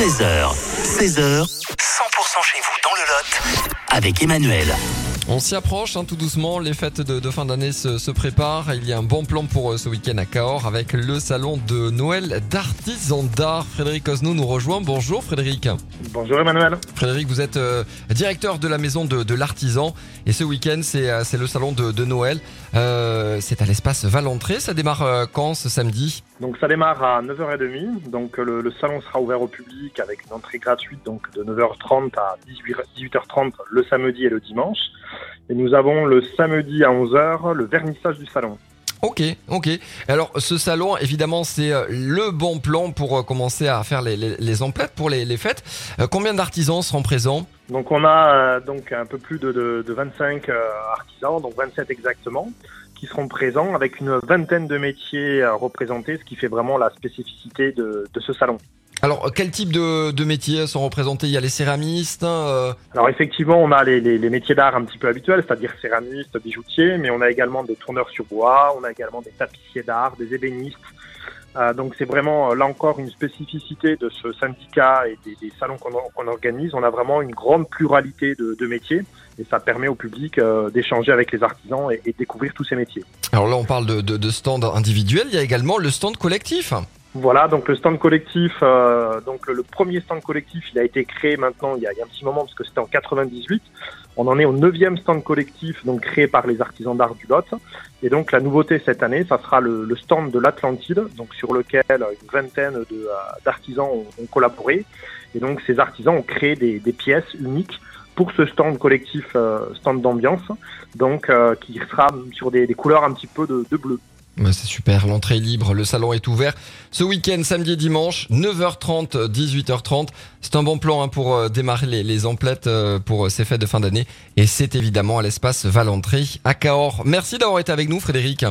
13h, 16h, 100% chez vous dans le Lot. Avec Emmanuel. On s'y approche hein, tout doucement, les fêtes de, de fin d'année se, se préparent. Il y a un bon plan pour euh, ce week-end à Cahors avec le salon de Noël d'artisans d'art. Frédéric Osno nous rejoint. Bonjour Frédéric. Bonjour Emmanuel. Frédéric, vous êtes euh, directeur de la maison de, de l'artisan et ce week-end c'est euh, c'est le salon de, de Noël. Euh, c'est à l'espace Valentré. Ça démarre euh, quand ce samedi? Donc ça démarre à 9h30. Donc le, le salon sera ouvert au public avec une entrée gratuite donc de 9h30 à 18 18h30 le samedi et le dimanche. Et nous avons le samedi à 11h le vernissage du salon. Ok, ok. Alors ce salon, évidemment, c'est euh, le bon plan pour euh, commencer à faire les, les, les emplettes pour les, les fêtes. Euh, combien d'artisans seront présents? Donc on a euh, donc un peu plus de, de, de 25 euh, artisans, donc 27 exactement, qui seront présents avec une vingtaine de métiers représentés, ce qui fait vraiment la spécificité de, de ce salon. Alors, quel type de, de métiers sont représentés? Il y a les céramistes. euh, Alors effectivement, on a les, les, les métiers d'art un petit peu habituels, c'est-à-dire céramistes, bijoutiers, mais on a également des tourneurs sur bois, on a également des tapissiers d'art, des ébénistes. Euh, donc c'est vraiment euh, là encore une spécificité de ce syndicat et des, des salons qu'on organise. On a vraiment une grande pluralité de, de métiers et ça permet au public euh, d'échanger avec les artisans et, et de découvrir tous ces métiers. Alors là, on parle de, de, de stand individuel. Il y a également le stand collectif. Voilà, donc le stand collectif, euh, donc le, premier stand collectif, il a été créé maintenant il y a, un petit moment parce que c'était en 98. On en est au neuvième stand collectif, donc créé par les artisans d'art du Lot. Et donc la nouveauté cette année, ça sera le, stand de l'Atlantide, donc sur lequel une vingtaine euh, d'artisans ont, collaboré. Et donc ces artisans ont créé des, pièces uniques pour ce stand collectif, euh, stand d'ambiance, donc qui sera sur des, couleurs un petit peu de bleu. Ouais, c'est super, l'entrée est libre, le salon est ouvert. Ce week-end, samedi et dimanche, 9h30, 18h30. C'est un bon plan hein, pour euh, démarrer les, les emplettes euh, pour euh, ces fêtes de fin d'année. Et c'est évidemment à l'espace Valentré à Cahors. Merci d'avoir été avec nous, Frédéric.